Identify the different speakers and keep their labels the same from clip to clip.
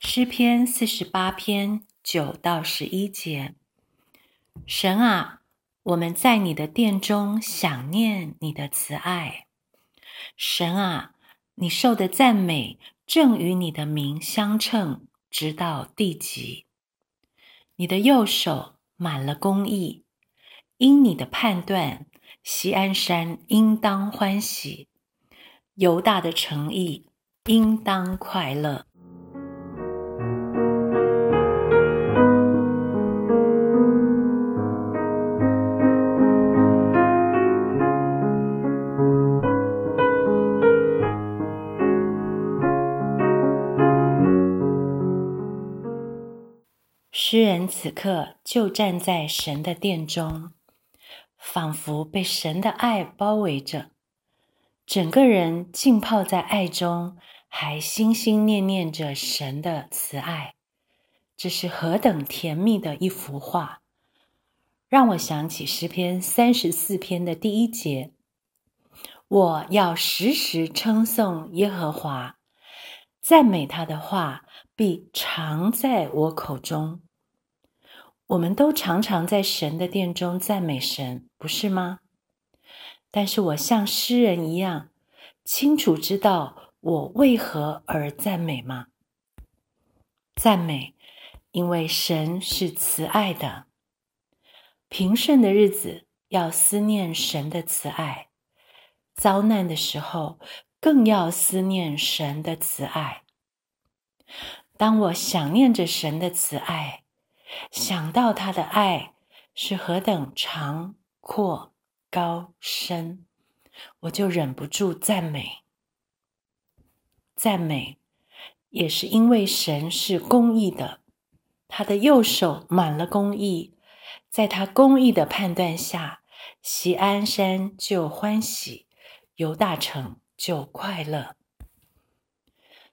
Speaker 1: 诗篇四十八篇九到十一节：神啊，我们在你的殿中想念你的慈爱。神啊，你受的赞美正与你的名相称，直到地极。你的右手满了公义，因你的判断，西安山应当欢喜，犹大的诚意应当快乐。诗人此刻就站在神的殿中，仿佛被神的爱包围着，整个人浸泡在爱中，还心心念念着神的慈爱。这是何等甜蜜的一幅画，让我想起诗篇三十四篇的第一节：“我要时时称颂耶和华，赞美他的话必常在我口中。”我们都常常在神的殿中赞美神，不是吗？但是我像诗人一样，清楚知道我为何而赞美吗？赞美，因为神是慈爱的。平顺的日子要思念神的慈爱，遭难的时候更要思念神的慈爱。当我想念着神的慈爱。想到他的爱是何等长阔高深，我就忍不住赞美。赞美也是因为神是公义的，他的右手满了公义，在他公义的判断下，西安山就欢喜，犹大城就快乐。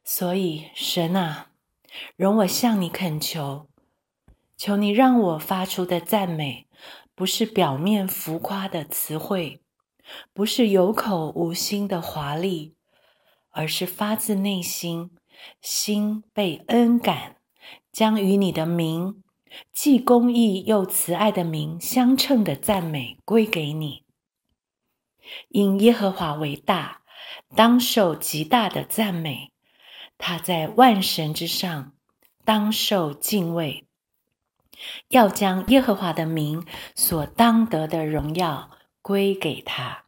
Speaker 1: 所以神啊，容我向你恳求。求你让我发出的赞美，不是表面浮夸的词汇，不是有口无心的华丽，而是发自内心，心被恩感，将与你的名，既公义又慈爱的名相称的赞美归给你。因耶和华为大，当受极大的赞美，他在万神之上，当受敬畏。要将耶和华的名所当得的荣耀归给他。